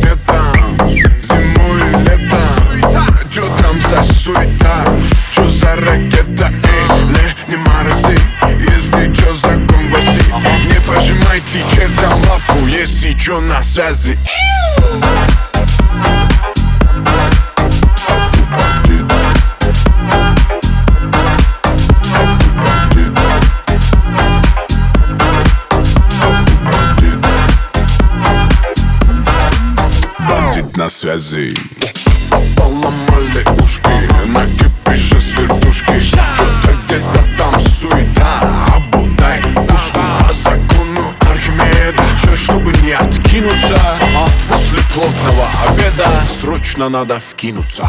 светом Зимой и летом Суета. Чё там за суета? Чё за ракета? Эй, не, не морози. Если чё закон гласит Не пожимайте чертям лапу Если чё на связи Бандит на связи. Поломали ушки На кипише с вертушки Что-то где-то там суета Обудай ушки По закону Архимеда Чё, чтобы не откинуться? После плотного обеда Срочно надо вкинуться